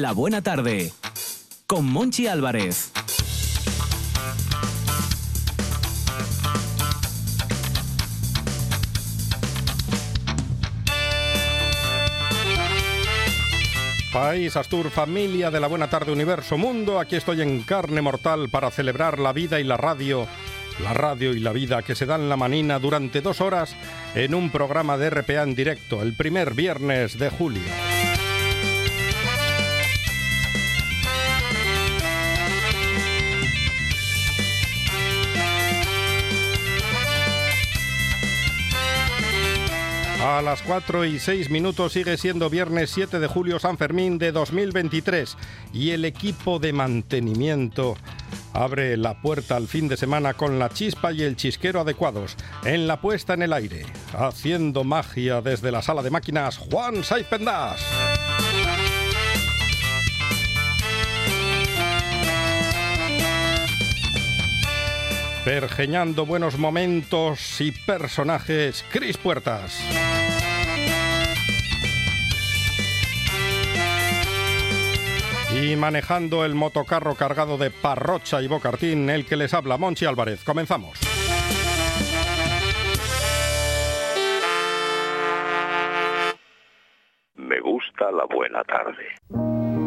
La Buena Tarde con Monchi Álvarez. País, Astur, familia de la Buena Tarde Universo Mundo, aquí estoy en carne mortal para celebrar la vida y la radio, la radio y la vida que se dan la manina durante dos horas en un programa de RPA en directo, el primer viernes de julio. A las 4 y 6 minutos sigue siendo viernes 7 de julio San Fermín de 2023 y el equipo de mantenimiento abre la puerta al fin de semana con la chispa y el chisquero adecuados en la puesta en el aire, haciendo magia desde la sala de máquinas Juan Saiz Pendas. Pergeñando buenos momentos y personajes, Cris Puertas. Y manejando el motocarro cargado de parrocha y bocartín, el que les habla, Monchi Álvarez. Comenzamos. Me gusta la buena tarde.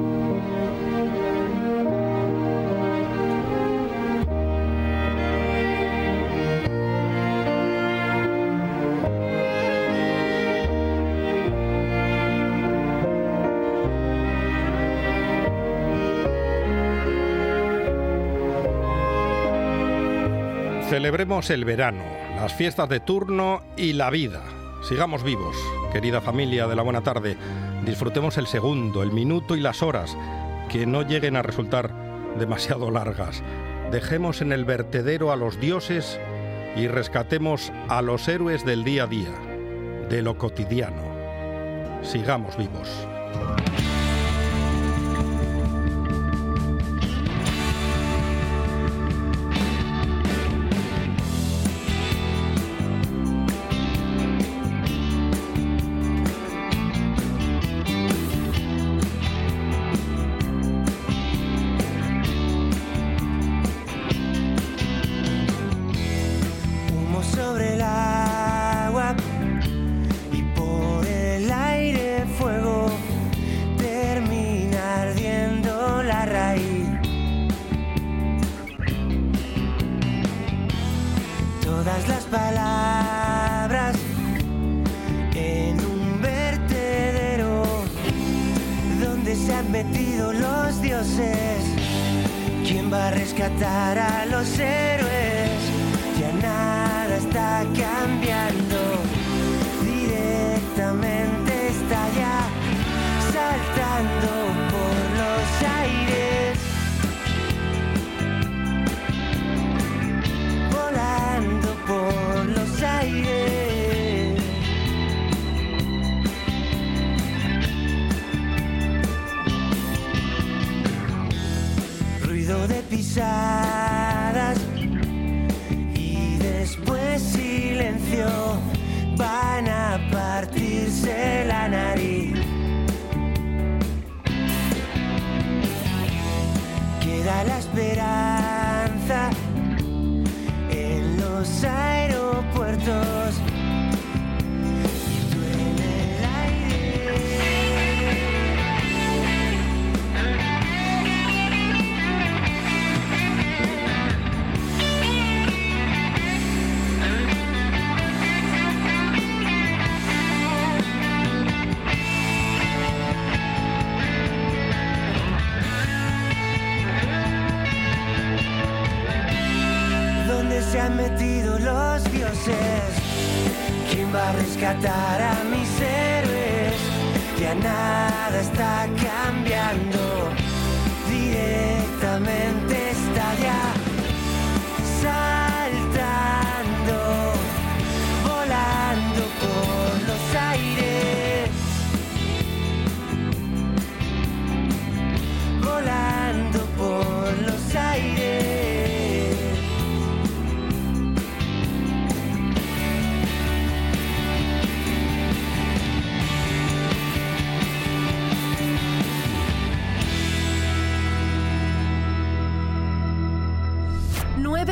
Celebremos el verano, las fiestas de turno y la vida. Sigamos vivos, querida familia de la buena tarde. Disfrutemos el segundo, el minuto y las horas, que no lleguen a resultar demasiado largas. Dejemos en el vertedero a los dioses y rescatemos a los héroes del día a día, de lo cotidiano. Sigamos vivos.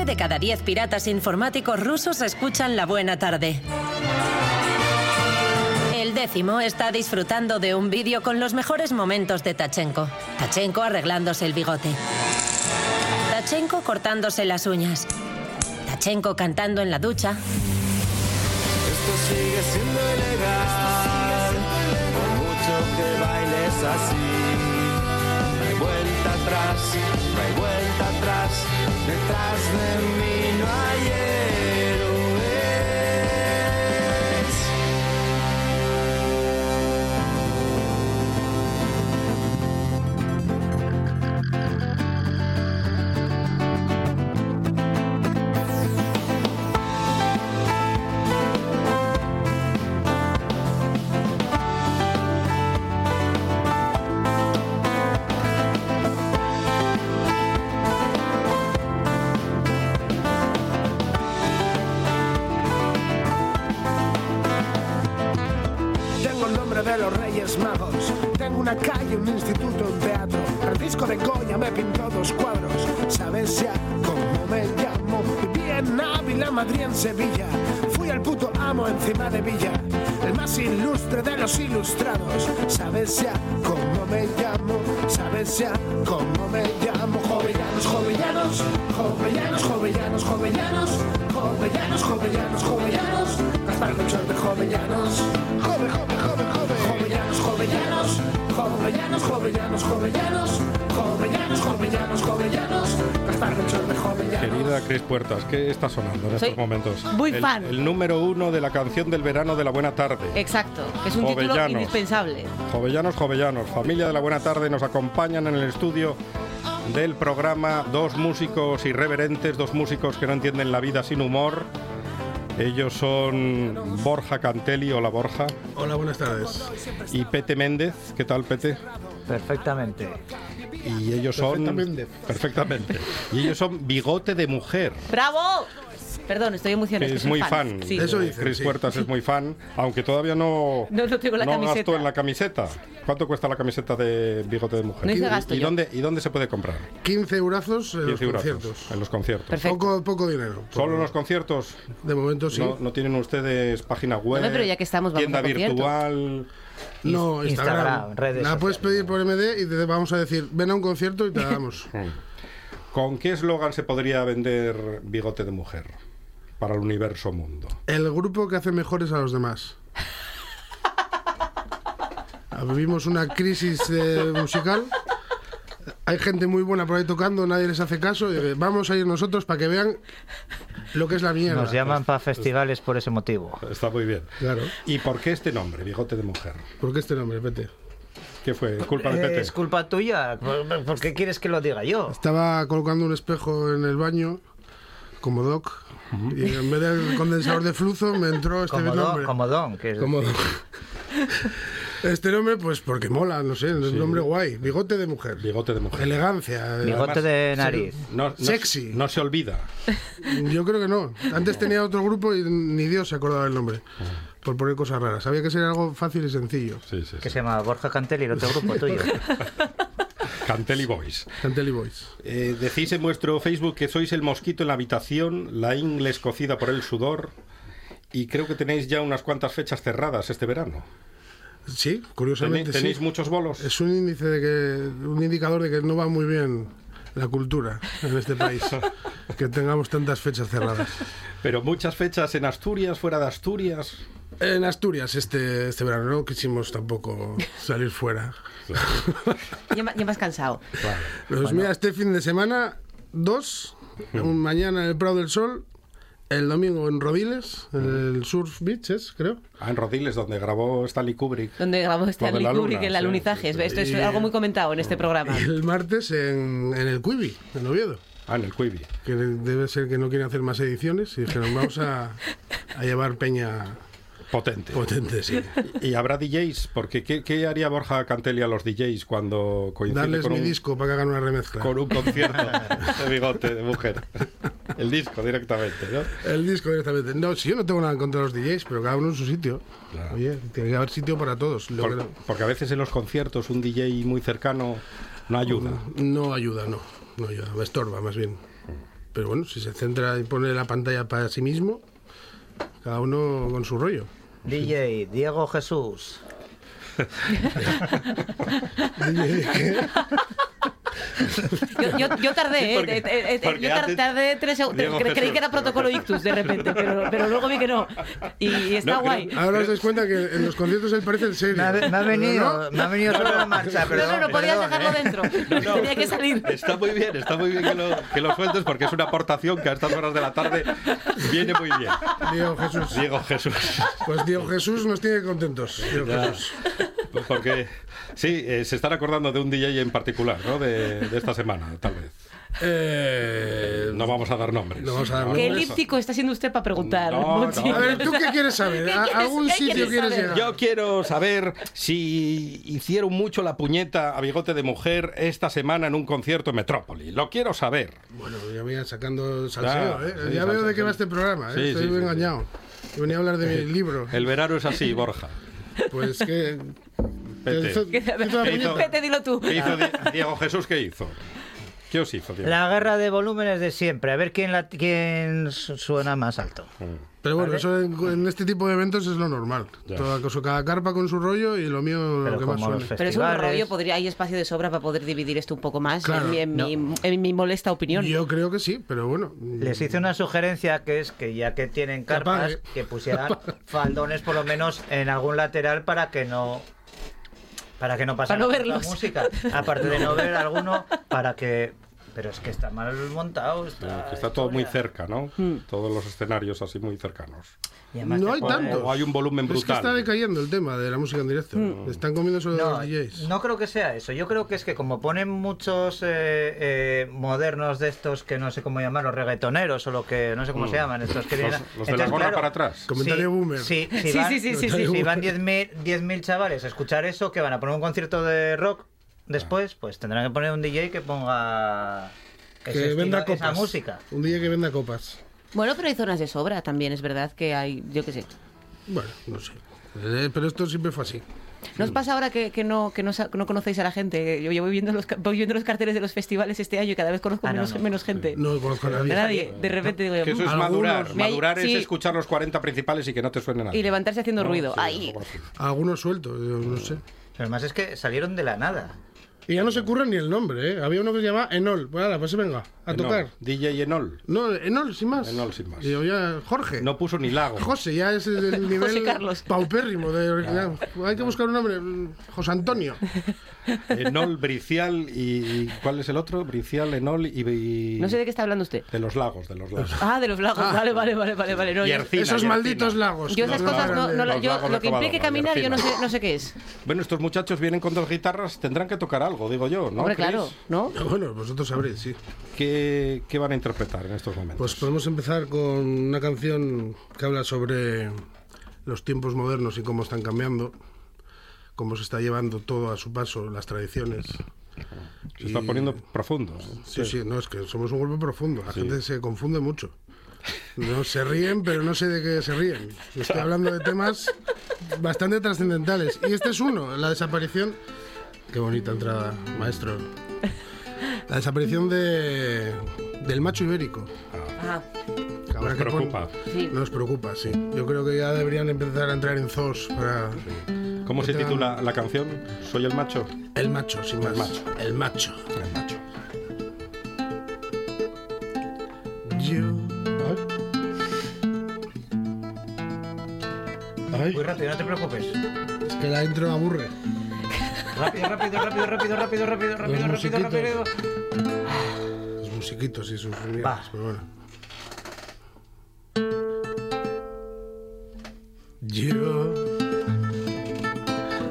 De cada 10 piratas informáticos rusos escuchan La Buena Tarde. El décimo está disfrutando de un vídeo con los mejores momentos de Tachenko. Tachenko arreglándose el bigote. Tachenko cortándose las uñas. Tachenko cantando en la ducha. Esto sigue siendo ilegal, por mucho que bailes así. No hay vuelta atrás, no hay vuelta detrás de mí no hay jovellanos, jovellanos, jovellanos, jovellanos, jovellanos, de jovellanos. Querida Cris Puertas, ¿qué está sonando en Soy estos momentos? muy El- fan. El número uno de la canción del verano de la buena tarde. Exacto, que es un título Jovellanos. indispensable. Jovellanos, jovellanos, familia de la buena tarde, nos acompañan en el estudio del programa dos músicos irreverentes, dos músicos que no entienden la vida sin humor. Ellos son Borja Cantelli, hola Borja, Hola, buenas tardes. y Pete Méndez, ¿qué tal Pete? Perfectamente. Y ellos son... Perfectamente. Perfectamente. Y ellos son Bigote de Mujer. ¡Bravo! Perdón, estoy emocionada. que es muy fan. Sí. Eso sí. Puertas es muy fan, aunque todavía no, No, no tengo la no camiseta. gastó en la camiseta. ¿Cuánto cuesta la camiseta de Bigote de Mujer? No hice ¿Y- gasto ¿Y, yo. dónde, ¿Y dónde se puede comprar? 15 eurazos en 15 los conciertos. en los conciertos. Perfecto. Poco, poco dinero. ¿Solo en los conciertos? De momento sí. No, no tienen ustedes página web? pero ya que estamos, vamos tienda concierto. virtual. No, Ins- Instagram. Instagram, redes La puedes sociales. pedir por MD y te vamos a decir, ven a un concierto y te la damos. ¿Con qué eslogan se podría vender Bigote de Mujer para el universo mundo? El grupo que hace mejores a los demás. Ah, Vivimos una crisis eh, musical. Hay gente muy buena por ahí tocando, nadie les hace caso. y, eh, vamos a ir nosotros para que vean lo que es la mierda. Nos llaman para festivales por ese motivo. Está muy bien. Claro. ¿Y por qué este nombre, Bigote de Mujer? ¿Por qué este nombre, Pete? ¿Qué fue? ¿Culpa de Eh, Pete? Es culpa tuya. ¿Por, por qué quieres que lo diga yo? Estaba colocando un espejo en el baño, como Doc, y en vez del condensador de flujo me entró este Como nombre. don, como don, que es Como decir, Este nombre, pues porque mola, no sé, es un nombre guay. Bigote de mujer. Bigote de Mujer. Elegancia. bigote de nariz. No, no- Sexy. No se olvida. Yo creo que no. Antes tenía otro grupo y ni Dios se acordaba del nombre. Por poner cosas raras. Había que ser algo fácil y sencillo. Sí, sí, Que se llama Borja Cantelli, el otro grupo tuyo. Cantelli Boys. Cantelli Boys. Eh, decís en vuestro Facebook que sois el mosquito en la habitación, la ingle cocida por el sudor. Y creo que tenéis ya unas cuantas fechas cerradas este verano. Sí, ¿Tenéis, curiosamente tenéis sí. muchos bolos? Es un índice de que, un indicador de que no va muy bien la cultura en este país. que tengamos tantas fechas cerradas. Pero muchas fechas en Asturias, fuera de Asturias. En Asturias este, este verano no quisimos tampoco salir fuera. Ya, ma- ya me has cansado. Pues mira, este fin de semana, dos, un mañana en el Prado del Sol, el domingo en Rodiles, en el Surf Beaches, creo. Ah, en Rodiles, donde grabó Stanley Kubrick. Donde grabó Stanley luna, Kubrick en el sí, alunizaje. sí, sí. Esto es Y- algo muy comentado en este programa. Y el martes en, en el Quibi, en Oviedo. Ah, en el Quibi. Que debe ser que no quieren hacer más ediciones y dijeron, vamos a, a llevar peña Potente. potente, sí. ¿Y habrá DJs? Porque ¿qué, qué haría Borja Cantelli a los DJs cuando coincide Darles con mi un, disco para que hagan una remezcla. con un concierto de bigote de mujer? El disco directamente, ¿no? El disco directamente. No, si yo no tengo nada en contra de los DJs, pero cada uno en su sitio. Claro. Oye, tiene que haber sitio para todos. Lo Por- que no- porque a veces en los conciertos un DJ muy cercano no ayuda. No ayuda, no. No ayuda, me estorba más bien. Pero bueno, si se centra y pone la pantalla para sí mismo, cada uno con su rollo. DJ Diego Jesús. Yo, yo- yo tardé, Sí, ¿eh? porque- Eh, eh, eh, porque yo tar- tardé tres segundos. Cre- Creí que era protocolo ictus de repente, pero, pero luego vi que no. Y, y está No, guay. Ahora os dais cuenta que en los conciertos él parece el serio. Me ha, me ha Pero venido, no. me ha venido sobre la marcha, No, perdón. no, no podías perdón, dejarlo ¿eh? dentro. Tenía que salir. Está muy bien, está muy bien que lo, que lo sueltes porque es una aportación que a estas horas de la tarde viene muy bien. Diego Jesús. Diego Jesús. Pues Diego Jesús nos tiene contentos. Diego Ya. Jesús. Pues porque sí, eh, se están acordando de un DJ en particular, ¿no? De, de esta semana, tal vez. Eh, No vamos a dar nombres. No vamos a dar Qué elíptico está siendo usted para preguntar. No, Monchi. no. A ver, ¿tú qué quieres saber? ¿Qué ¿A quieres- algún qué sitio quieres quieres llegar? Yo quiero saber si hicieron mucho la puñeta a bigote de mujer esta semana en un concierto en Metrópoli. Lo quiero saber. Bueno, ya voy sacando salseo, Ya, ¿eh? sí, ya veo de qué va este programa, ¿eh? Sí, Estoy sí, sí, engañado. Yo venía a hablar de mi libro. El verano es así, Borja. Pues que... Vete. hizo- ¿Qué- hizo la ¿Qué hizo? puñeta. Vete, dilo tú. ¿Qué hizo Di- Diego Jesús? ¿Qué hizo? ¿Qué os hizo, Diego? La guerra de volúmenes de siempre. A ver quién, la, quién su- suena más alto. Pero bueno, ¿Vale? eso en, en este tipo de eventos es lo normal. Toda cada carpa con su rollo y lo mío Pero lo que más suene. Pero es un rollo, podría, hay espacio de sobra para poder dividir esto un poco más, Claro. en, mi, en mi- en mi molesta opinión. Yo creo que sí, pero bueno. Les hice una sugerencia que es que ya que tienen carpas, que pusieran faldones por lo menos en algún lateral para que no para que no pasara no tanta verlos. música. Aparte de no ver alguno, para que pero es que está mal montado. Sí, Está, que está todo muy cerca, ¿no? Hmm. Todos los escenarios así muy cercanos. Y además No hay pone- tantos. O hay un volumen Es que brutal. está decayendo el tema de la música en directo. Mm. Están comiendo sobre No, los DJs. no creo que sea eso. Yo creo que es que como ponen muchos eh, eh, modernos de estos que no sé cómo llamarlos, reggaetoneros o lo que no sé cómo se llaman estos que. Los- vienen- los de la gorra para atrás. Comentario sí, boomer. Sí, Sí, van, sí, sí, sí, sí. si van 10.000 10.000 chavales a escuchar eso, que van a poner un concierto de rock después, pues tendrán que poner un DJ que ponga ese Que estilo- venda esa copas. música. Un día que venda copas. Bueno, pero hay zonas de sobra también, es verdad que hay, yo qué sé. Bueno, no sé. Eh, pero esto siempre fue así. ¿No os pasa ahora que, que no, que no, no conocéis a la gente? Yo, yo voy, viendo los, voy viendo los carteles de los festivales este año y cada vez conozco Ah, no, menos, no. menos gente. No conozco a nadie. nadie. De repente digo, Que eso es "Mm". madurar. Madurar sí. es escuchar los 40 principales y que no te suene nada. y levantarse haciendo ruido. Sí, así. Algunos sueltos, yo no sé. Pero además es que salieron de la nada. Y ya no se curran ni el nombre, ¿eh? Había uno que se llamaba Enol. Pues pues venga, a Enol. tocar. DJ Enol. No, Enol, sin más. Enol, sin más. Y yo ya, Jorge. No puso ni lago. José, ya es el nivel Carlos. paupérrimo. De, ya, hay que buscar un nombre. mm, José Antonio. Enol, Bricial y... ¿Cuál es el otro? Bricial, Enol y... y- no sé de qué está hablando usted. De los lagos, de los lagos. Ah, de los lagos. Ah. Vale, vale, vale, vale. vale. No, Y Ercina, Esos y malditos lagos. yo esas cosas no, no, yo, lo que implique caminar, yo no sé, no sé qué es. Bueno, estos muchachos vienen con dos guitarras, tendrán que tocar algo, digo yo, ¿no? Hombre, claro, ¿no? Bueno, vosotros sabréis, sí. ¿Qué, qué van a interpretar en estos momentos? Pues podemos empezar con una canción que habla sobre los tiempos modernos y cómo están cambiando, cómo se está llevando todo a su paso, las tradiciones. Se está y- poniendo profundo. ¿eh? Sí, sí, no, es que somos un grupo profundo, la gente se confunde mucho. No se ríen, pero no sé de qué se ríen. Estoy hablando de temas bastante trascendentales. Y este es uno, la desaparición... Qué bonita entrada, maestro. La desaparición de, del macho ibérico. Ah, habrá Nos que pon- preocupa. sí. Nos preocupa, sí. Yo creo que ya deberían empezar a entrar en zoos para... ¿Cómo se titula la canción? ¿Soy el macho? El macho, sin más. macho. El macho. El macho. Yo... Ay, Muy rápido, no te preocupes. es que la intro aburre. Rápido, rápido, rápido, rápido, rápido, rápido, rápido, rápido, rápido. Los musiquitos y sus Va. pero bueno. Yo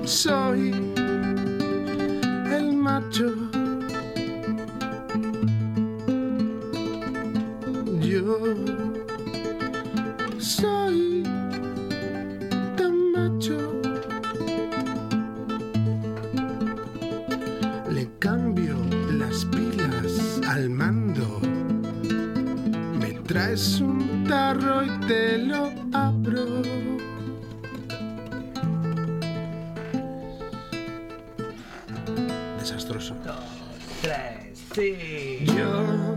soy el macho. Yo soy tan macho. Le cambio las pilas al mando. Me traes un tarro y te lo abro. Desastroso. Tres, sí. Yo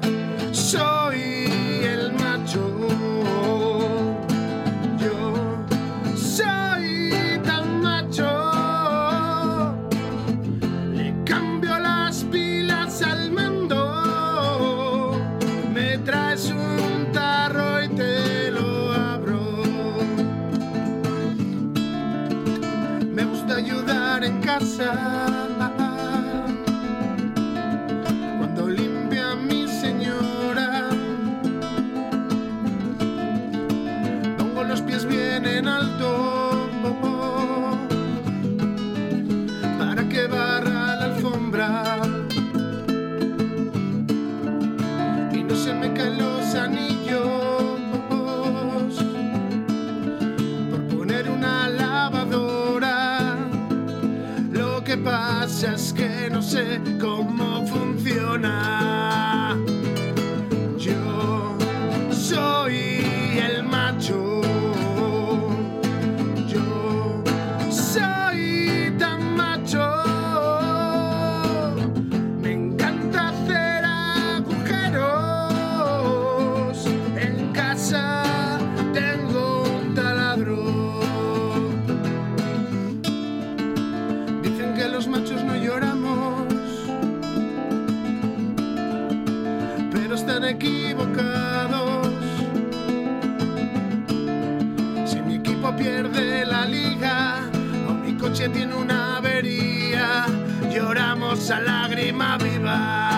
lloramos a lágrima viva.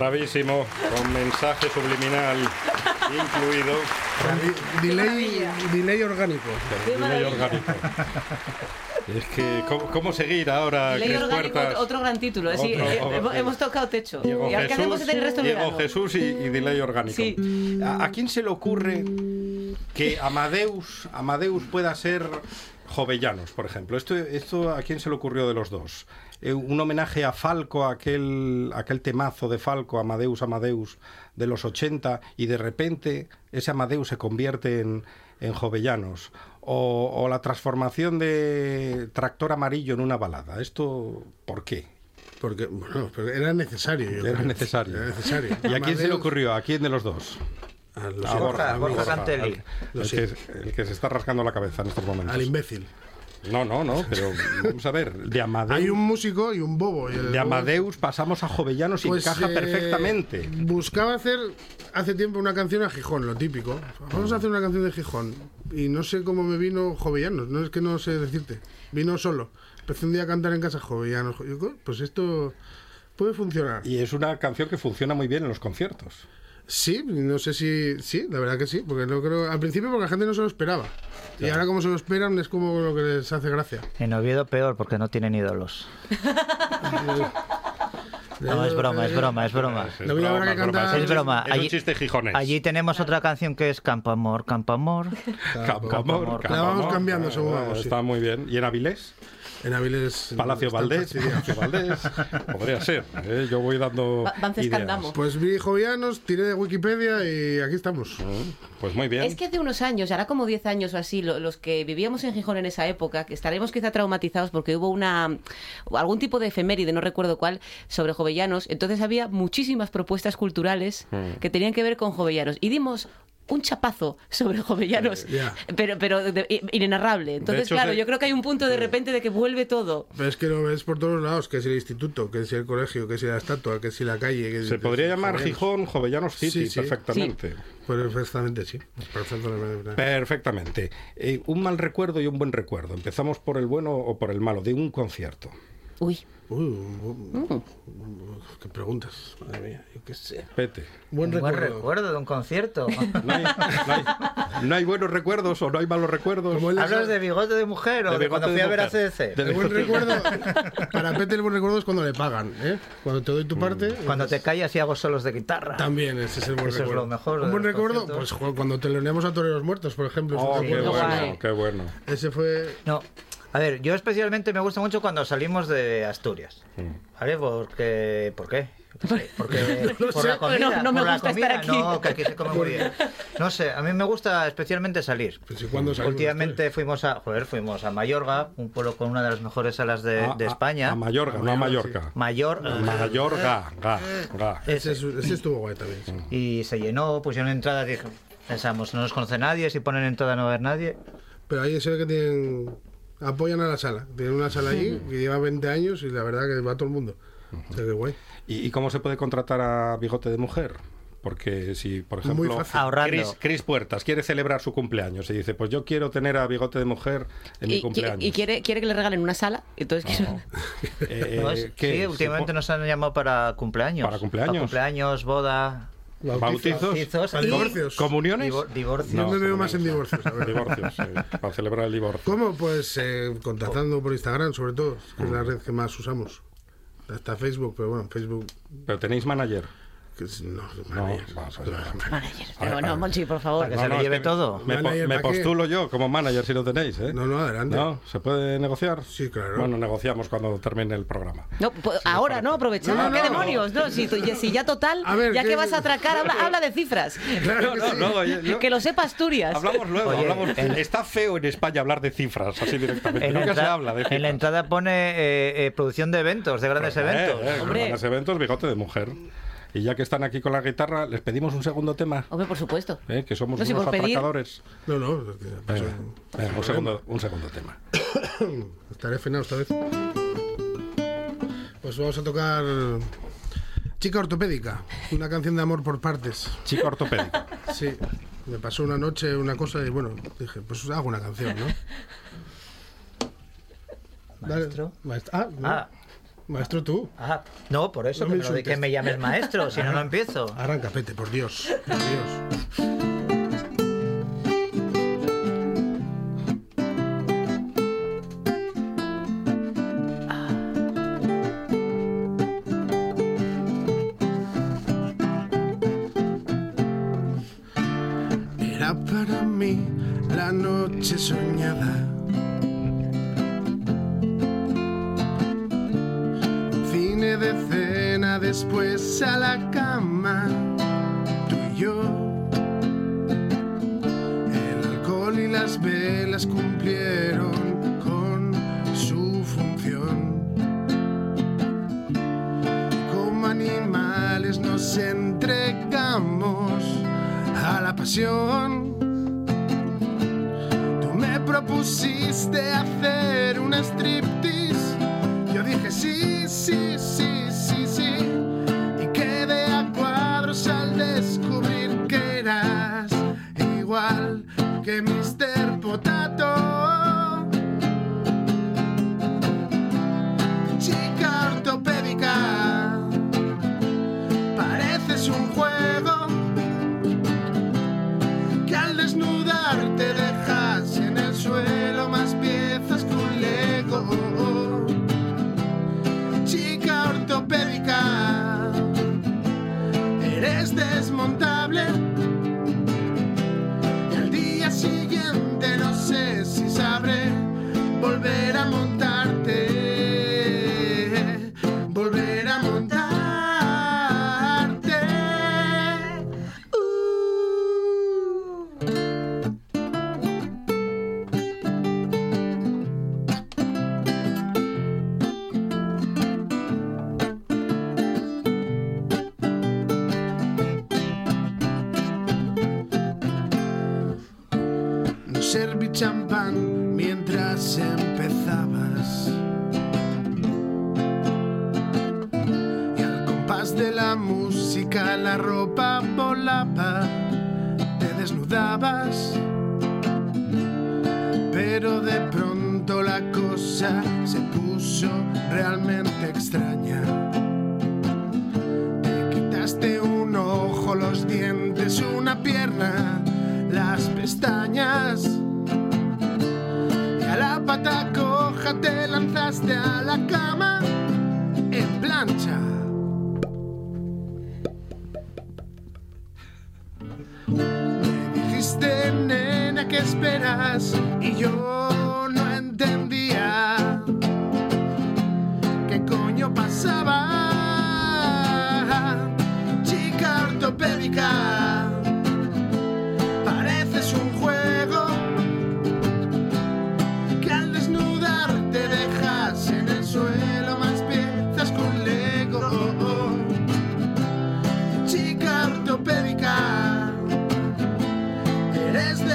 Bravísimo, con mensaje subliminal incluido. Delay, delay orgánico. Delay orgánico. Es que, ¿cómo, cómo seguir ahora, Ley orgánico, Puertas? otro gran título. sí, Otro- eh, otro- hemos, tocado techo. Diego ¿Y hacemos Jesús, en el resto Diego? Jesús y, y delay orgánico. Sí. ¿A, a quién se le ocurre que Amadeus, Amadeus pueda ser Jovellanos, por ejemplo? Esto, esto ¿A quién se le ocurrió de los dos? Eh, un homenaje a Falco, aquel, aquel temazo de Falco, Amadeus, Amadeus, de los 80, y de repente ese Amadeus se convierte en, en Jovellanos. O, o la transformación de Tractor Amarillo en una balada. ¿Esto por qué? Porque, bueno, pero era necesario. yo Era creo. necesario. Era necesario. ¿Y a quién se le ocurrió? ¿A quién de los dos? A los- A Borja, a. Borja que, el que se está rascando la cabeza en estos momentos. Al imbécil. No, no, no, pero vamos a ver. De Amadeus, Hay un músico y un bobo. y el de bobo- Amadeus pasamos a Jovellanos y Pues, encaja eh, perfectamente. Buscaba hacer hace tiempo una canción a Gijón, lo típico. Vamos a hacer una canción de Gijón. Y no sé cómo me vino Jovellanos, no es que no sé decirte. Vino solo. Empecé un día a cantar en casa Jovellanos. Yo, "Co- Pues esto puede funcionar. Y es una canción que funciona muy bien en los conciertos. Sí, no sé si. Sí, la verdad que sí. Porque no creo. Al principio, porque la gente no se lo esperaba. Y ahora, como se lo esperan, es como lo que les hace gracia. En Oviedo peor porque no tienen ídolos. No, es broma, es broma, es broma. Es, Lo mismo habrá que es broma, Es broma. chiste- Es un Allí- chiste gijones. Allí tenemos otra canción que es Campo Amor, Campo Amor. Campo Amor, La vamos cambiando según vamos, sí. Está muy bien. ¿Y en Avilés? En Avilés. Palacio Valdés. Palacio Valdés, podría ser. ¿eh? Yo voy dando Va- ideas. Pues vi Jovianos, tiré de Wikipedia y aquí estamos. Pues muy bien. Es que hace unos años, hará como 10 años o así, lo- los que vivíamos en Gijón en esa época, que estaremos quizá traumatizados porque hubo una algún tipo de efeméride, no recuerdo cuál, sobre jovellanos. Entonces había muchísimas propuestas culturales Hmm. que tenían que ver con jovellanos. Y dimos un chapazo sobre jovellanos, Ya. pero, pero de- inenarrable. Entonces, hecho, claro, se- yo creo que hay un punto de repente de que vuelve todo. Pero es que lo ves por todos lados, que si el instituto, que si el colegio, que si la estatua, que si la calle. Que Se podría llamar Jovellanos. Gijón Jovellanos City Sí, sí. perfectamente. Perfectamente, sí. Perfectamente. Perfectamente. Eh, un mal recuerdo y un buen recuerdo. Empezamos por el bueno o por el malo, de un concierto. Uy, Uy, uh, qué preguntas. Madre mía, yo qué sé. Pete. Buen Un buen recuerdo. recuerdo de un concierto. No hay, no hay- no hay buenos recuerdos o no hay malos recuerdos. ¿Hablas de bigote de mujer o De cuando de fui a ver a. CDC? De- El buen recuerdo, para Pete el buen recuerdo es cuando le pagan, ¿eh? Cuando te doy tu parte. Cuando te callas y hago solos de guitarra. También ese es el buen Eso es recuerdo. lo mejor Un buen recuerdo, pues conciertos. cuando teloneamos a Toreros Muertos, por ejemplo. es Oh, qué recuerdo. bueno, qué bueno. Ese fue. No. A ver, yo especialmente me gusta mucho cuando salimos de Asturias. ¿Vale? Porque. ¿Por qué? Porque No por sé. la comida, No, no me por la gusta estar aquí. no, que aquí se come muy bien. No sé, a mí me gusta especialmente salir. Pues, ¿y cuándo salimos Últimamente fuimos a, joder, fuimos a Mayorga, un pueblo con una de las mejores salas de, A- de a- España. A, Mallorca, no a Mallorca. Mayor. Mallorca, ga, ga. Ese, es- ese estuvo guay también. sí. Y se llenó, pusieron entradas, dije, pensamos, no nos conoce nadie, si ponen entrada no va a haber nadie. Pero ahí se ve que tienen. Apoyan a la sala. Tienen una sala allí que lleva 20 años y la verdad que va todo el mundo. O sea, que guay. ¿Y, y cómo se puede contratar a bigote de mujer? Porque si, por Muy ejemplo. Cris, Cris Puertas quiere celebrar su cumpleaños y dice, pues yo quiero tener a bigote de mujer en mi cumpleaños. y quiere, quiere que le regalen una sala, entonces quiero- Eh, No, es- ¿qué? sí, ¿Se últimamente nos han llamado para cumpleaños. ¿Para cumpleaños? cumpleaños, boda, ¿Bautizos? bautizos y divorcios. ¿Comuniones? divor- divorcios. Yo No, me veo más en no. divorcios. a ver. Divorcios, sí, para celebrar el divorcio. ¿Cómo? Pues eh, contactando por Instagram, sobre todo, que es la red que más usamos. Hasta Facebook, pero bueno, Facebook. Pero tenéis manager. Que es- no, No, pues ya. Manager. A ver, No. Monchi, por favor. Que se lo lleve todo. Me, po- Manager, me ¿para qué? postulo yo como manager si lo tenéis, ¿eh? No, no, adelante. ¿No? ¿Se puede negociar? Sí, claro. Bueno, negociamos cuando termine el programa. No, pues ahora, ¿no? Aprovechar. No, no, ¿Qué no. demonios? No, si, si ya total, A ver, ya ¿qué- que vas a atracar, habla, habla de cifras. Claro que No, sí. no, yo- yo- Que lo sepa Asturias. Hablamos luego, Oye, hablamos. en- Está feo en España hablar de cifras, así directamente. En la, Nunca se entra- habla de cifras. en la entrada pone eh, eh, producción de eventos, de grandes Eh, eventos. eh, Hombre. grandes eventos, bigote de mujer. Y ya que están aquí con la guitarra, les pedimos un segundo tema, Hombre, por supuesto. ¿eh? que somos No, si unos pedir- atracadores. No, no. que- pues, Venga, venga, un, segundo, un segundo tema. Estaré frenado esta vez. Pues vamos a tocar Chica Ortopédica, una canción de amor por partes. Chico ortopédico. Sí, me pasó una noche una cosa y bueno, dije, pues hago una canción, ¿no? Dale. Maestro. Maestro. Ah, no. Ah, Maestro tú. ah, no, por eso No que, me lo insultes. que me llames maestro, si no, no empiezo. Arranca, Pete, por Dios. Por Dios. Día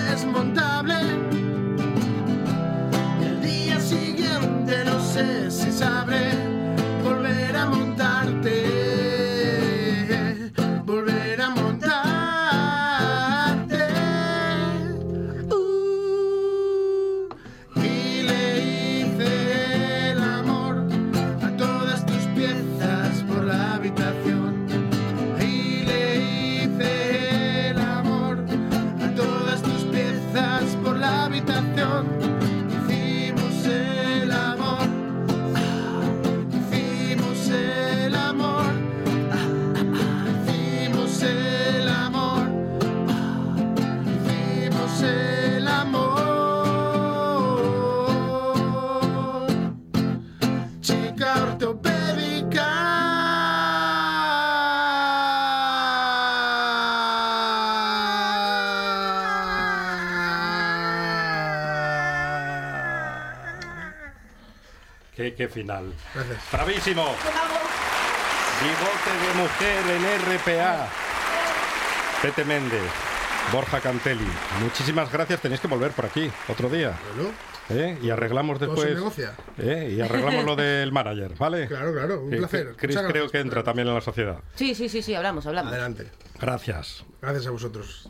desmontable. Qué, final. Gracias. ¡Bravísimo! Bigote de mujer en RPA. Pete Méndez, Borja Cantelli. Muchísimas gracias. Tenéis que volver por aquí otro día. Bueno, ¿eh? Y arreglamos todo se después. negocia. ¿eh? Y arreglamos lo del manager, ¿vale? Claro, claro, un placer. Chris creo que entra también en la sociedad. Sí, sí, sí, sí, hablamos, hablamos. Adelante. Gracias. Gracias a vosotros.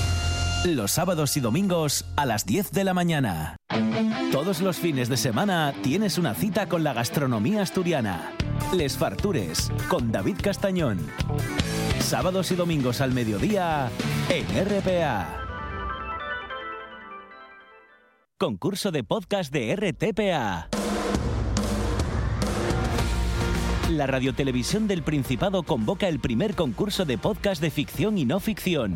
Los sábados y domingos a las 10 de la mañana. Todos los fines de semana tienes una cita con la gastronomía asturiana. Les Fartures con David Castañón. Sábados y domingos al mediodía en RPA. Concurso de podcast de RTPA. La Radiotelevisión del Principado convoca el primer concurso de podcast de ficción y no ficción.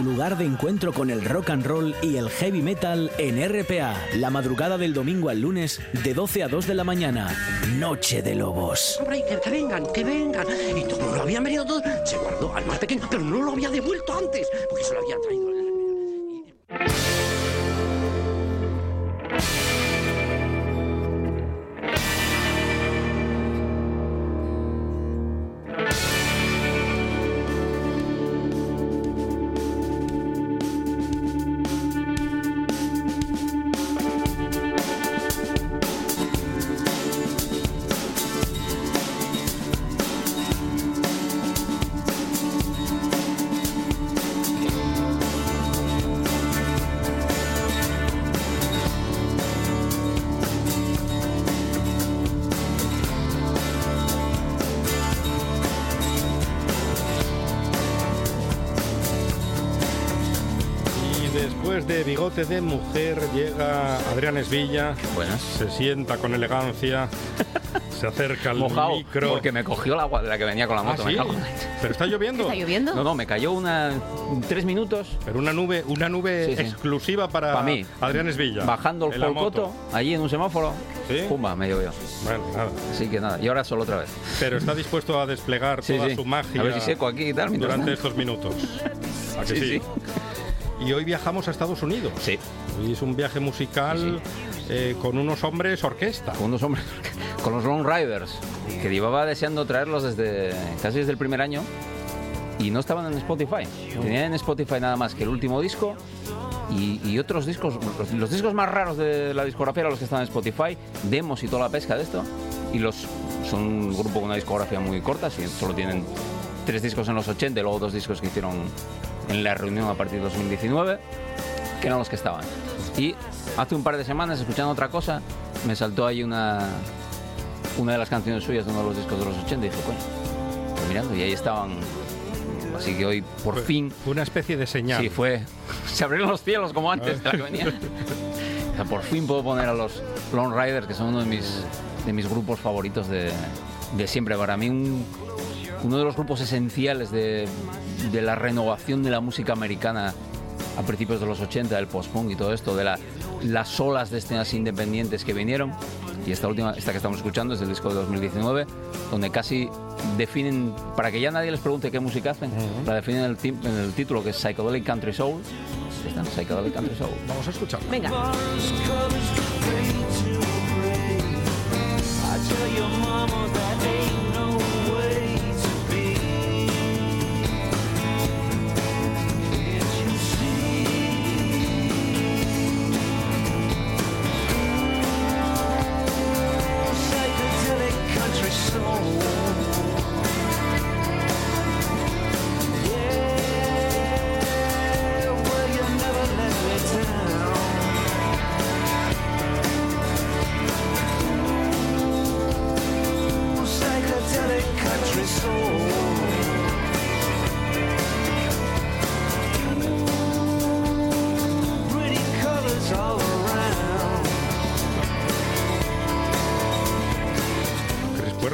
Tu lugar de encuentro con el rock and roll y el heavy metal en RPA. La madrugada del domingo al lunes de 12 a 2 de la mañana. Noche de Lobos. Que, vengan, que vengan. Y como lo habían venido todos, se guardó al más pequeño, pero no lo había devuelto antes, porque se lo había traído. Bigote de Mujer llega Adrián Esvilla. Buenas. Se sienta con elegancia. se acerca al Mojado, micro. porque me cogió el agua de la que venía con la Ah, moto. me ¿sí? cago en- ¿Pero está lloviendo? ¿Está lloviendo? No, no, me cayó una tres minutos Pero una nube, una nube Sí, sí. exclusiva para Pa' mí. Adrián Esvilla. bajando el polcoto allí en un semáforo. ¿Sí? Pumba, me llovió. Bueno, nada. Así que nada, y ahora solo otra vez. Pero está dispuesto a desplegar Sí, toda sí. su magia A ver si seco aquí y tal. durante tanto. estos minutos. ¿A que Sí, sí? sí. Y hoy viajamos a Estados Unidos. Sí. Y es un viaje musical eh, con unos hombres orquesta. Con unos hombres, con los Lone Riders, que llevaba deseando traerlos desde casi desde el primer año y no estaban en Spotify. Tenían en Spotify nada más que el último disco y, y otros discos, los, los discos más raros de la discografía eran los que estaban en Spotify, demos y toda la pesca de esto. Y los son un grupo con una discografía muy corta, solo tienen tres discos en los 80 y luego dos discos que hicieron en la reunión a partir de 2019, que eran los que estaban. Y hace un par de semanas, escuchando otra cosa, me saltó ahí una, una de las canciones suyas de uno de los discos de los 80 y dije, coño, pues mirando, y ahí estaban. Así que hoy, por Fue fin, Una especie de señal. sí, fue. Se abrieron los cielos como antes de la que venía. O sea, por fin puedo poner a los Lone Riders, que son uno de mis, de mis grupos favoritos de, de siempre. Para mí, un- uno de los grupos esenciales de, de la renovación de la música americana a principios de los 80, del post-punk y todo esto, de la- las olas de escenas independientes que vinieron. Y esta última, esta que estamos escuchando es del disco de 2019, donde casi definen, para que ya nadie les pregunte qué música hacen, la definen en el, en el título que es Psychedelic Country Soul. Ahí está, Psychedelic Country Soul. Vamos a escuchar. Venga.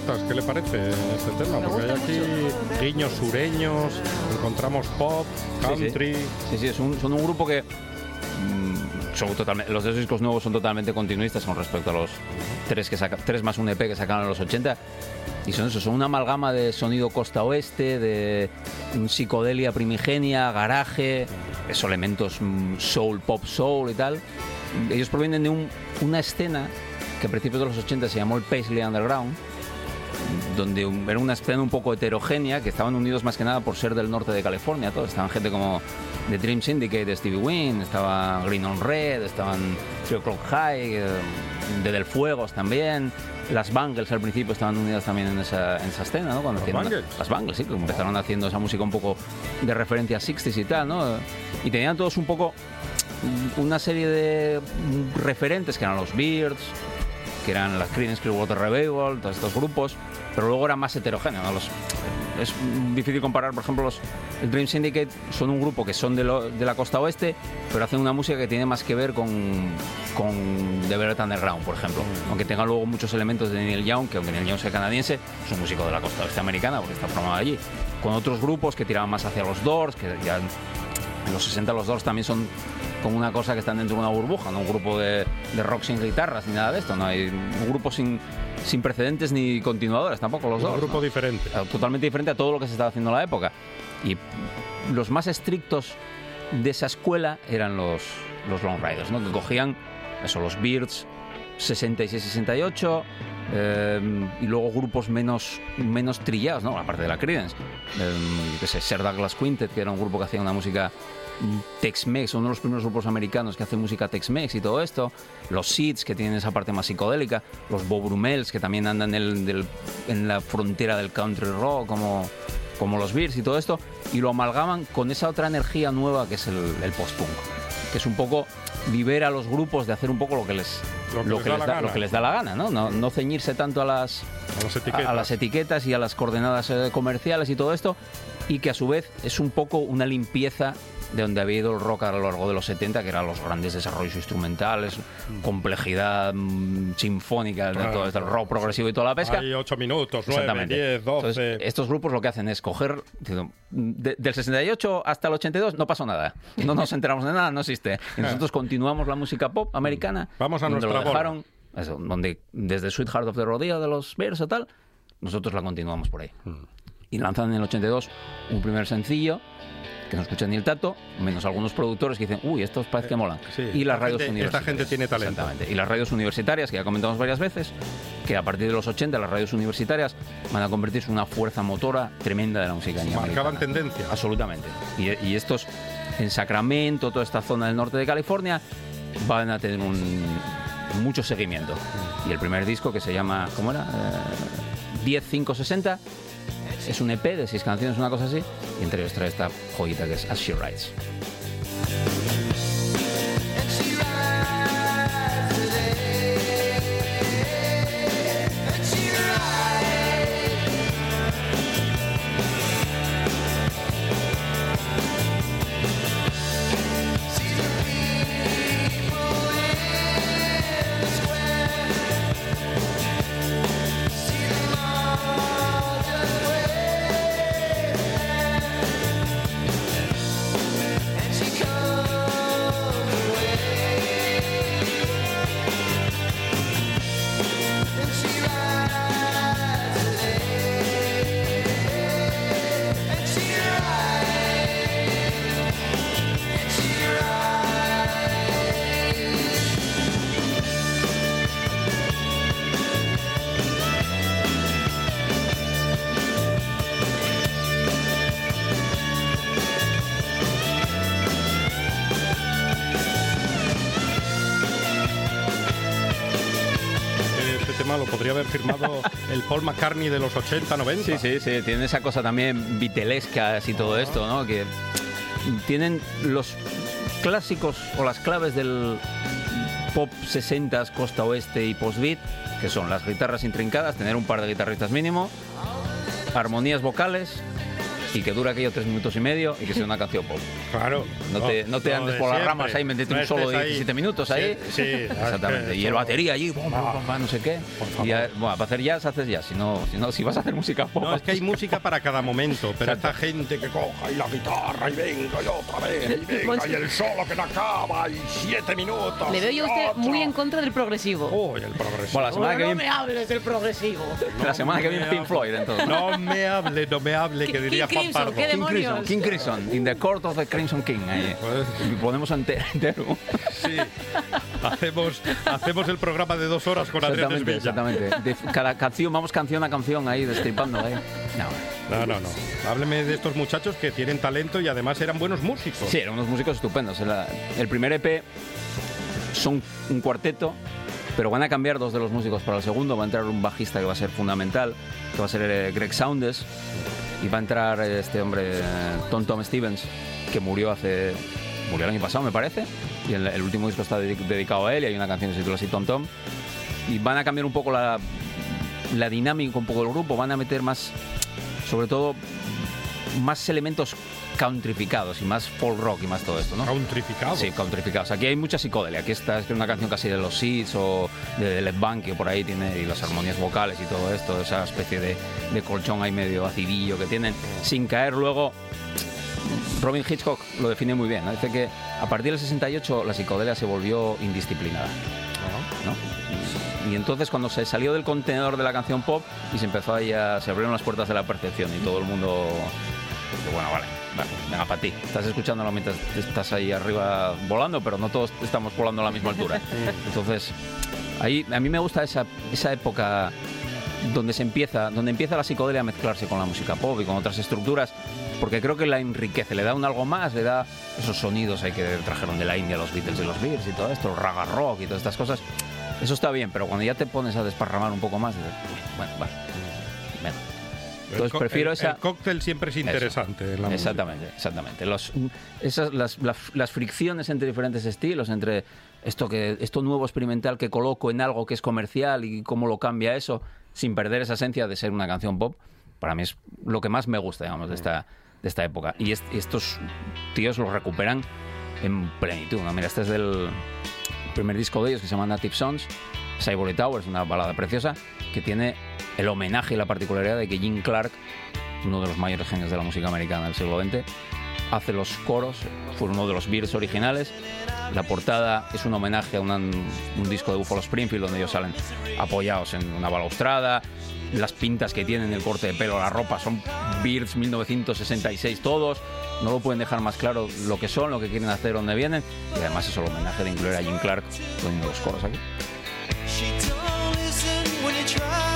Puertas, ¿qué le parece este tema? Me Porque hay aquí guiños sureños, encontramos pop, Sí, sí. country. Sí, sí, es un- son un grupo que mm, son totalmente, los dos discos nuevos son totalmente continuistas con respecto a los tres que saca, tres más un EP que sacaron en los 80 y son eso, son una amalgama de sonido costa oeste, de un psicodelia primigenia, garaje, esos elementos mm, soul, pop soul y tal. Ellos provienen de un- una escena que a principios de los 80 se llamó el Paisley Underground, donde era una escena un poco heterogénea, que estaban unidos más que nada por ser del norte de California, todos. Estaban gente como The Dream Syndicate de Stevie Wynn, estaba Green on Red, estaban Three O'Clock High, eh, de Del Fuegos también. Las Bangles al principio estaban unidas también en esa, en esa escena, ¿no? Cuando. Las Bangles, sí, que empezaron haciendo esa música un poco de referencia a 60s y tal, ¿no? Y tenían todos un poco una serie de referentes que eran los Beards, que eran las Creedence Clearwater Revival, todos estos grupos, pero luego era más heterogéneo. ¿no? Los- es mm, difícil comparar, por ejemplo, los el Dream Syndicate son un grupo que son de, lo- de la costa oeste, pero hacen una música que tiene más que ver con, con The Velvet Underground, por ejemplo. Aunque tenga luego muchos elementos de Neil Young, que aunque Neil Young sea canadiense, es un músico de la costa oeste americana porque está formado allí. Con otros grupos que tiraban más hacia los Doors, que ya los 60 los Doors también son como una cosa que están dentro de una burbuja, no un grupo de, de rock sin guitarras ni nada de esto, no hay un grupo sin, sin precedentes ni continuadores tampoco los Un Doors. grupo ¿no? diferente. Eh, Totalmente diferente a todo lo que se estaba haciendo en la época. Y los más estrictos de esa escuela eran los, los Lone Riders, ¿no? que cogían eso, los Beards 66-68 eh, y luego grupos menos, menos trillados, ¿no? aparte de la Creedence. Eh, yo sé, Sir Douglas Quintet, que era un grupo que hacía una música Tex-Mex, uno de los primeros grupos americanos que hace música Tex-Mex y todo esto, los Seeds, que tienen esa parte más psicodélica, los Bob Brumels, que también andan en, el- en la frontera del country rock, como, como los Bears y todo esto, y lo amalgaman con esa otra energía nueva que es el, el post-punk, que es un poco libera a los grupos de hacer un poco lo que les, Lo que les da la da, gana. lo que les da la gana, ¿no? No, no ceñirse tanto a las, A las etiquetas. a las etiquetas y a las coordenadas eh, comerciales y todo esto, y que a su vez es un poco una limpieza de donde había ido el rock a lo largo de los 70, que eran los grandes desarrollos instrumentales, complejidad mm, sinfónica, de todo esto, el rock progresivo y toda la pesca. Hay 8 minutos, 9, Exactamente. 10, 12. Entonces, estos grupos lo que hacen es coger de- del 68 hasta el 82 no pasó nada. No nos enteramos de nada, no existe. Y nosotros continuamos la música pop americana. Vamos a donde nuestra lo dejaron, eso, donde desde Sweetheart of the Rodeo de los Bears o tal, nosotros la continuamos por ahí. Mm. Y lanzan en el 82 un primer sencillo que no escucha ni el tato, menos algunos productores que dicen, uy, estos parece que molan. sí, y las radios gente- esta universitarias. gente tiene talento. Exactamente. Y las radios universitarias, que ya comentamos varias veces, que a partir de los 80 las radios universitarias van a convertirse en una fuerza motora tremenda de la música Marcaban tendencia. Absolutamente. Y, y estos en Sacramento, toda esta zona del norte de California, van a tener un, mucho seguimiento. Y el primer disco que se llama, ¿cómo era? Eh, 10560. Es un EP de seis canciones, una cosa así. Y entre ellos trae esta joyita que es As She Rides. Firmado el Paul McCartney de los 80, 90. Sí, sí, sí, tienen esa cosa también vitelescas y todo esto, ¿no? Que tienen los clásicos o las claves del pop 60s, costa oeste y post-beat, que son las guitarras intrincadas, tener un par de guitarristas mínimo, armonías vocales y que dura aquello tres minutos y medio y que sea una canción pop. Claro. No, te, no te andes de por las siempre. ramas ahí, metete No un solo de ahí. 17 minutos ahí. Sí, sí, Exactamente. que Y el batería allí, bum, bum, no sé qué. Y ya- bueno, para hacer jazz haces jazz. Si no, si no, si vas a hacer música pop. No, es que hay música para cada momento, pero Exacto. esta gente que coja y la guitarra y venga y otra vez, y venga y el solo que no acaba y siete minutos. Le veo yo a usted muy en contra del progresivo. Uy, el progresivo. Bueno, la semana que no viene, me hables del progresivo. la semana que viene Pink Floyd, entonces. No me hable, no me hable, que King diría Juan Crimson, Pardo. ¿qué King demonios? Crimson, King Crimson, in the court of the Crimson King. Ahí. Y ponemos entero. Sí. Hacemos, hacemos el programa de dos horas con Adrián Esvilla. exactamente. De cada canción, vamos canción a canción ahí, destripando ahí. No. No, no, no. Hábleme de estos muchachos que tienen talento y además eran buenos músicos. Sí, eran unos músicos estupendos. El primer EP son un cuarteto, pero van a cambiar dos de los músicos para el segundo. Va a entrar un bajista que va a ser fundamental, que va a ser eh, Greg Saunders, y va a entrar este hombre, eh, Tom Tom Stevens, que murió hace murió el año pasado, me parece, y el, último disco está dedi- dedicado a él y hay una canción que se titula así Tom Tom. Y van a cambiar un poco la, la dinámica un poco del grupo, van a meter más, sobre todo, más elementos countryficados y más folk rock y más todo esto, ¿no? Countryficados. Sí, countryficados. Aquí hay mucha psicodelia. Aquí está es una canción casi de los Seeds o de Led Bank que por ahí tiene y las armonías vocales y todo esto, esa especie de, de colchón ahí medio acidillo que tienen, sin caer luego. Robin Hitchcock lo define muy bien. ¿no? Dice que a partir del 68 la psicodelia se volvió indisciplinada. ¿no? Y entonces cuando se salió del contenedor de la canción pop y se empezó ahí a, se abrieron las puertas de la percepción y todo el mundo dice, bueno, vale, vale, venga para ti. Estás escuchándolo mientras estás ahí arriba volando, pero no todos estamos volando a la misma altura. Entonces, ahí a mí me gusta esa, esa época donde se empieza, donde empieza la psicodelia a mezclarse con la música pop y con otras estructuras, porque creo que la enriquece, le da un algo más, le da esos sonidos ahí que trajeron de la India los Beatles y los Bears y todo esto, el raga rock y todas estas cosas. Eso está bien, pero cuando ya te pones a desparramar un poco más, dices, bueno, vale. venga. Entonces prefiero el- esa... El cóctel siempre es interesante. en la música. Exactamente, exactamente. Los, esas, las, las, las fricciones entre diferentes estilos, entre esto, que, esto nuevo experimental que coloco en algo que es comercial y cómo lo cambia eso, sin perder esa esencia de ser una canción pop, para mí es lo que más me gusta, digamos, de esta, de esta época. Y est- estos tíos los recuperan en plenitud. ¿no? Mira, este es del primer disco de ellos que se llama Native Sons, Cyborg Towers, una balada preciosa que tiene el homenaje y la particularidad de que Jim Clark, uno de los mayores genios de la música americana del siglo XX, hace los coros, fue uno de los Beatles originales. La portada es un homenaje a una- un disco de Buffalo Springfield donde ellos salen apoyados en una balaustrada. Las pintas que tienen, el corte de pelo, la ropa son Beards 1966 todos. No lo pueden dejar más claro lo que son, lo que quieren hacer, dónde vienen. Y además es el homenaje de incluir a Jim Clark poniendo los coros aquí. Try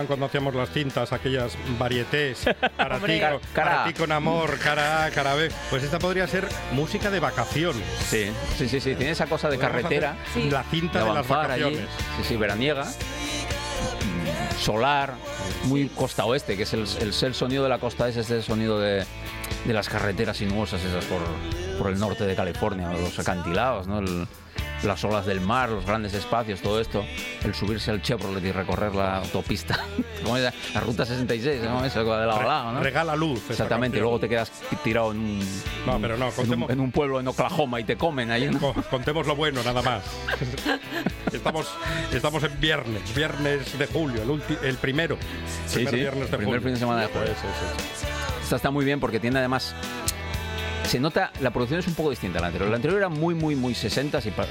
acuerdan cuando hacíamos las cintas, aquellas varietés? Para, ti, Hombre. con, Cara- amor, cara A, cara B. Pues esta podría ser música de vacaciones. Sí, sí, sí, sí. Tiene esa cosa de carretera. La cinta de, las avanzar allí. vacaciones. Sí, sí, veraniega. Mm, Solar, muy costa oeste, que es el, el, el sonido de la costa es este sonido de, de las carreteras sinuosas esas por, por el norte de California, los acantilados, ¿no? El- las olas del mar, los grandes espacios, todo esto, el subirse al Chevrolet y recorrer la autopista, como la, la ruta 66, ¿no? Eso de lado a lado, ¿no? Regala luz. Exactamente, y luego te quedas tirado en un, No, pero no, en un, contemos- en un pueblo en Oklahoma y te comen ahí. ¿no? Co- Contemos lo bueno, nada más. Estamos, estamos en viernes, viernes de julio, el, ulti- el primero. Sí, primer sí, viernes de primer julio. fin de semana de julio. Eso, eso, eso. Esta está muy bien porque tiene además. Se nota, la producción es un poco distinta a la anterior. La anterior era muy, muy, muy 60 y pa-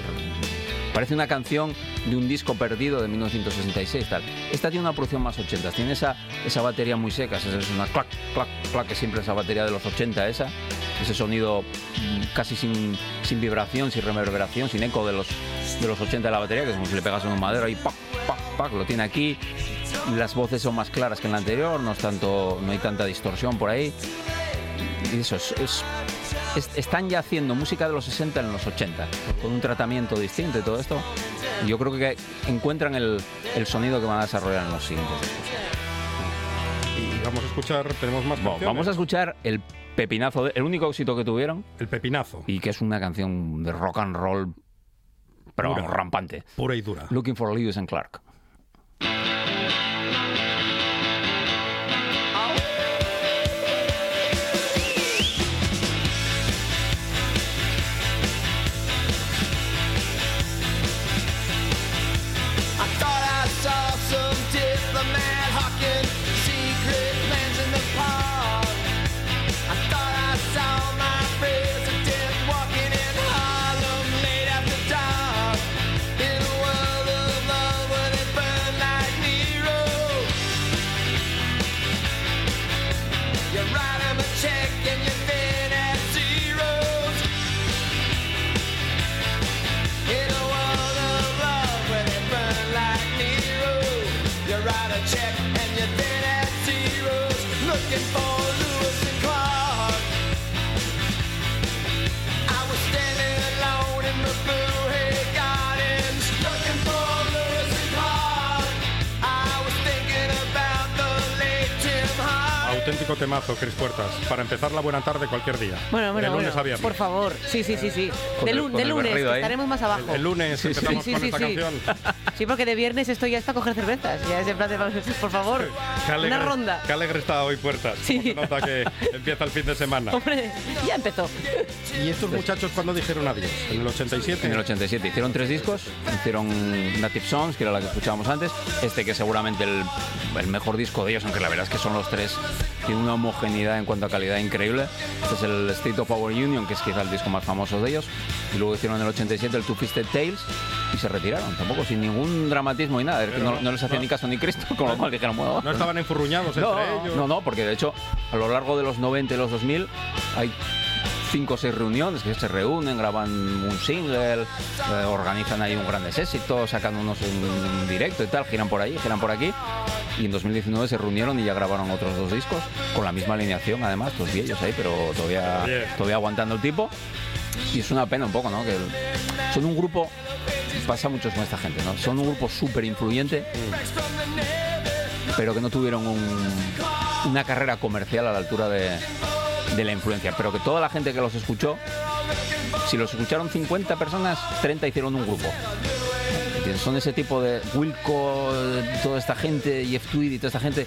parece una canción de un disco perdido de 1966. Tal. Esta tiene una producción más 80. Tiene esa, esa batería muy seca. Es una clac, clac, clac, que siempre esa batería de los 80 esa. Ese sonido mm, casi sin, sin vibración, sin reverberación, sin eco de los, de los 80 de la batería, que es como si le pegas en un madero y pac, pac, pac, lo tiene aquí. Las voces son más claras que en la anterior, no, es tanto, no hay tanta distorsión por ahí. Y eso, es, es- es- están ya haciendo música de los 60 en los 80, con un tratamiento distinto y todo esto. Yo creo que encuentran el, el sonido que van a desarrollar en los siguientes. Y vamos a escuchar, tenemos más Bueno, vamos a escuchar el pepinazo, de- el único éxito que tuvieron. El pepinazo. Y que es una canción de rock and roll, pero Pura. vamos, rampante. Pura y dura. Looking for Lewis and Clark. Auténtico temazo, Cris Puertas. Para empezar la buena tarde cualquier día. Bueno, bueno, de lunes bueno, a viernes. por favor. Sí, sí, sí, sí. Con De, el- lu- con de el lunes, que estaremos más abajo. El, el lunes empezamos sí, con sí, esta sí. canción. Sí, porque de viernes estoy ya hasta coger cervezas. Ya es en plan de, por favor, alegre, una ronda. Qué alegre está hoy Puertas. Sí. Se nota que empieza el fin de semana. Hombre, ya empezó. ¿Y estos muchachos cuándo dijeron adiós? ¿En el 87? En el 87 hicieron tres discos, hicieron Native Songs, que era la que escuchábamos antes, este que es seguramente el, el mejor disco de ellos, aunque la verdad es que son los tres, tiene una homogeneidad en cuanto a calidad increíble. Este es el State of Our Union, que es quizá el disco más famoso de ellos, y luego hicieron en el 87 el Two Fisted Tales y se retiraron, tampoco sin ningún dramatismo y nada, es que Pero no, les hacía no- ni caso ni Cristo, con lo cual dijeron, bueno, No estaban enfurruñados no, entre ellos. no, no, porque de hecho a lo largo de los 90 y los 2000 hay cinco o seis reuniones que se reúnen, graban un single, eh, organizan ahí un grandes éxitos, sacan unos en, en directo y tal, giran por ahí, giran por aquí. Y en 2019 se reunieron y ya grabaron otros dos discos con la misma alineación, además, pues viejos ahí, pero todavía, todavía aguantando el tipo. Y es una pena un poco, ¿no? Que son un grupo, pasa mucho con esta gente, ¿no? Son un grupo súper influyente, pero que no tuvieron un- una carrera comercial a la altura de, de la influencia. Pero que toda la gente que los escuchó, si los escucharon 50 personas, 30 hicieron un grupo. Son ese tipo de Wilco, toda esta gente, Jeff Tweedy, toda esta gente,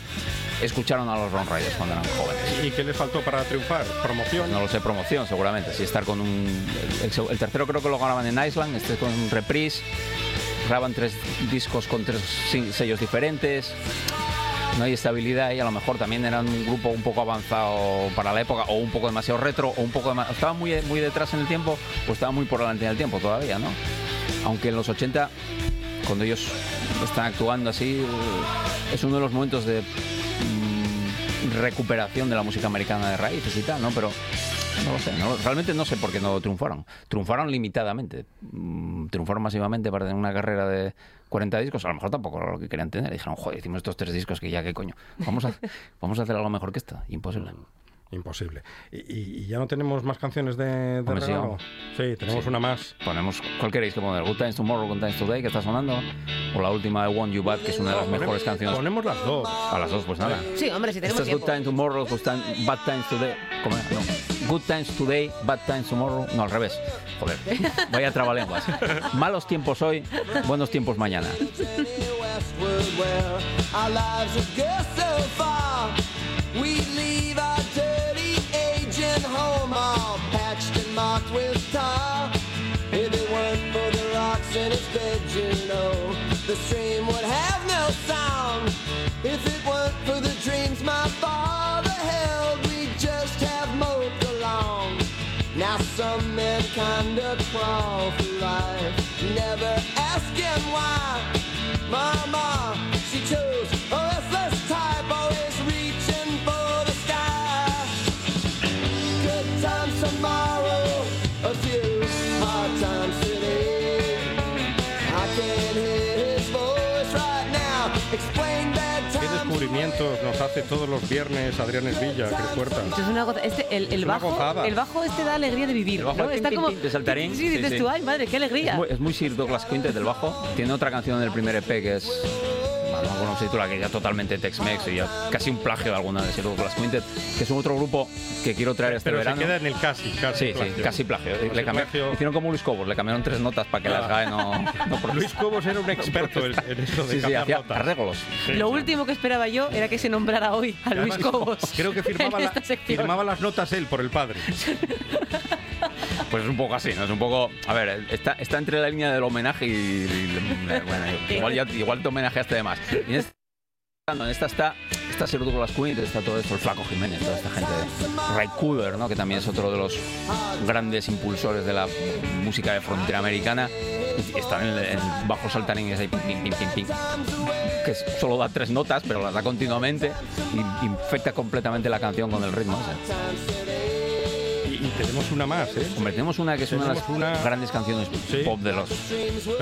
escucharon a los Ron Riders cuando eran jóvenes. ¿Y qué les faltó para triunfar? ¿Promoción? No lo sé, promoción seguramente. Si estar con un. El, tercero creo que lo graban en Iceland, este con un reprise. Graban tres discos con tres sellos diferentes. No hay estabilidad y a lo mejor también eran un grupo un poco avanzado para la época, o un poco demasiado retro, o un poco dema- Estaban muy, muy detrás en el tiempo, o estaban muy por delante en el tiempo todavía, ¿no? Aunque en los 80, cuando ellos están actuando así, es uno de los momentos de mm, recuperación de la música americana de raíces y tal, ¿no? Pero no lo sé, no- realmente no sé por qué no triunfaron. Triunfaron limitadamente, mm, triunfaron masivamente para tener una carrera de 40 discos, a lo mejor tampoco era lo que querían tener. Dijeron, joder, hicimos estos tres discos que ya, ¿qué coño? Vamos a, vamos a hacer algo mejor que esto. Imposible. Imposible. ¿Y, ya no tenemos más canciones de, de regalo? Sí, tenemos Sí. una más. Ponemos, ¿cuál queréis que poner? Good Times Tomorrow, Good Times Today, que está sonando. O la última de Want You Bad, que es una de las Ponemos- mejores canciones. Ponemos las dos. A las dos, pues nada. Sí, hombre, si tenemos Esta es Good. Times Tomorrow, Good Time- Bad Times Today. ¿Cómo? No. Good Times Today, Bad Times Tomorrow. No, al revés. Joder. Vaya trabalenguas. Malos tiempos hoy, buenos tiempos mañana. Men kinda crawl through life, never asking why. Mama, she chose hace todos los viernes Adrián Esvilla, Cris Puerta? Es una goza- este, el, el bajo, gozada. el bajo este da alegría de vivir. El bajo ¿no? Está como de saltarín. Sí, dices Sí, sí. tú, ay madre, qué alegría. Es muy, es muy Sir Douglas Quintet del bajo. Tiene otra canción en el primer EP que es. Bueno, No me acuerdo cómo se titula, que ya totalmente Tex-Mex y ya casi un plagio de alguna de Sir Douglas Quintet, que es un otro grupo que quiero traer este Pero se verano. queda en el casi, casi Sí, plagio. sí, casi plagio. Casi Le cambió- plagio. Hicieron como Luis Cobos, le cambiaron tres notas para que las GAE no. Luis Cobos era un experto en, en eso de Sí, sí, cambiar hacía notas. arreglos. Sí, Lo sí. último que esperaba yo era que se nombrara hoy a Luis Además, Cobos. Creo que la- firmaba las notas él por el padre. Pues es un poco así, ¿no? Es un poco. A ver, está, está entre la línea del homenaje y. igual, ya, igual te homenajeaste de más. Y en esta, no, en esta está. Está Sir Douglas Queen, está todo esto, el Flaco Jiménez, toda esta gente. Ray Cooder, ¿no? Que también es otro de los grandes impulsores de la música de frontera americana. Está en el, bajo saltarín y es ahí pim, pim, pim, pim, pim. Que solo da tres notas, pero las da continuamente y infecta completamente la canción con el ritmo ese. Tenemos una más, ¿eh? Hombre, tenemos una que es una de las una- grandes canciones pop de los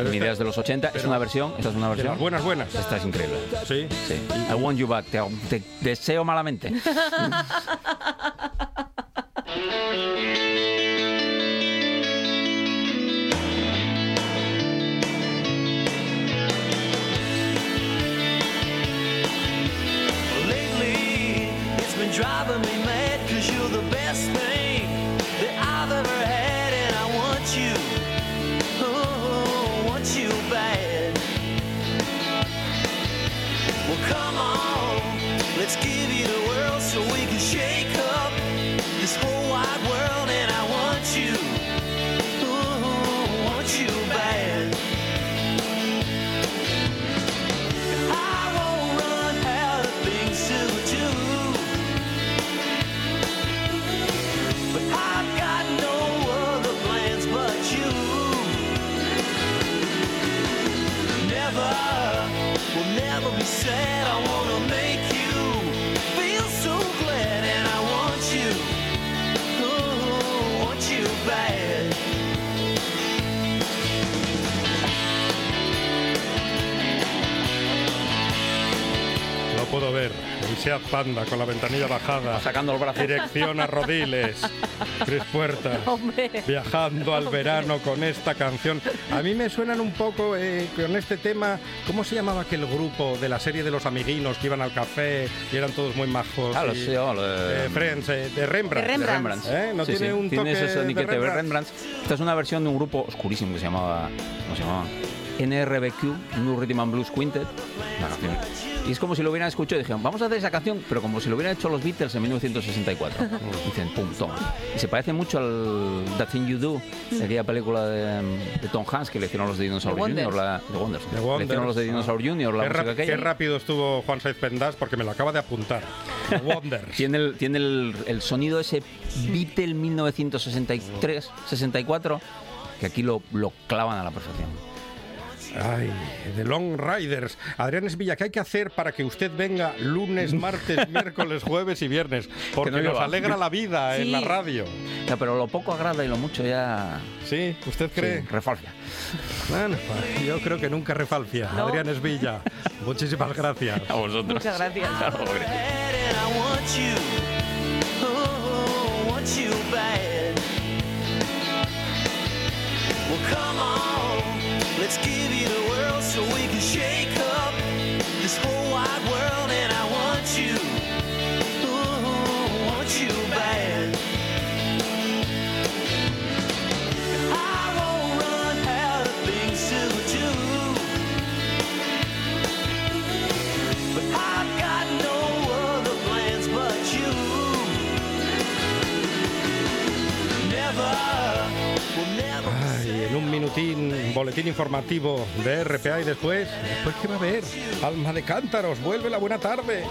mediados de los 80. es pero- una versión, esta es una versión. las buenas, buenas. Esta es increíble. Sí. Sí. I want you back. Te, te deseo malamente. Driving me mad cause you're the best thing Let's Seat Panda con la ventanilla bajada. Sacando el brazo. Dirección a Rodiles. Tres puertas. Hombre. Viajando al verano con esta canción. A mí me suenan un poco eh, con este tema. ¿Cómo se llamaba aquel grupo de la serie de los amiguinos que iban al café y eran todos muy majos? Ah, lo y- sé, oh, eh, Friends, eh, de Rembrandt. De Rembrandt. ¿Eh? ¿No Sí, tiene sí, un tiene toque ese de de Rembrandt? Rembrandt. Esta es una versión de un grupo oscurísimo que se llamaba, ¿cómo se llamaba? NRBQ, New Rhythm and Blues Quintet. Una canción. Y es como si lo hubieran escuchado y dijeron, vamos a hacer esa canción, pero como si lo hubieran hecho los Beatles en 1964. Dicen, pum, toma. Y se parece mucho al That Thing You Do, aquella película de, de Tom Hanks que le hicieron los de Dinosaur The Wonders. Jr., la, de Wonders. The Le Wonders. hicieron los de Dinosaur Jr., la Qué, música aquella. qué rápido estuvo Juan Saiz Pendas porque me lo acaba de apuntar. The Wonders. Tiene el, tiene el, el sonido ese Beatle 1963-64 que aquí lo, lo clavan a la perfección. Ay, The Long Riders. Adrián Esvilla, ¿qué hay que hacer para que usted venga lunes, martes, miércoles, jueves y viernes? Porque no nos alegra la vida en la radio. Ya, pero lo poco agrada y lo mucho ya ¿Sí? ¿Usted cree? sí, refalfia. Bueno, pues, yo creo que nunca refalfia. No. Adrián Esvilla, muchísimas gracias. A vosotros. Muchas gracias. Oh. Well, come on, let's give you the world so we can shake Boletín informativo de RPA y después, después qué va a haber? Alma de cántaros, vuelve la buena tarde.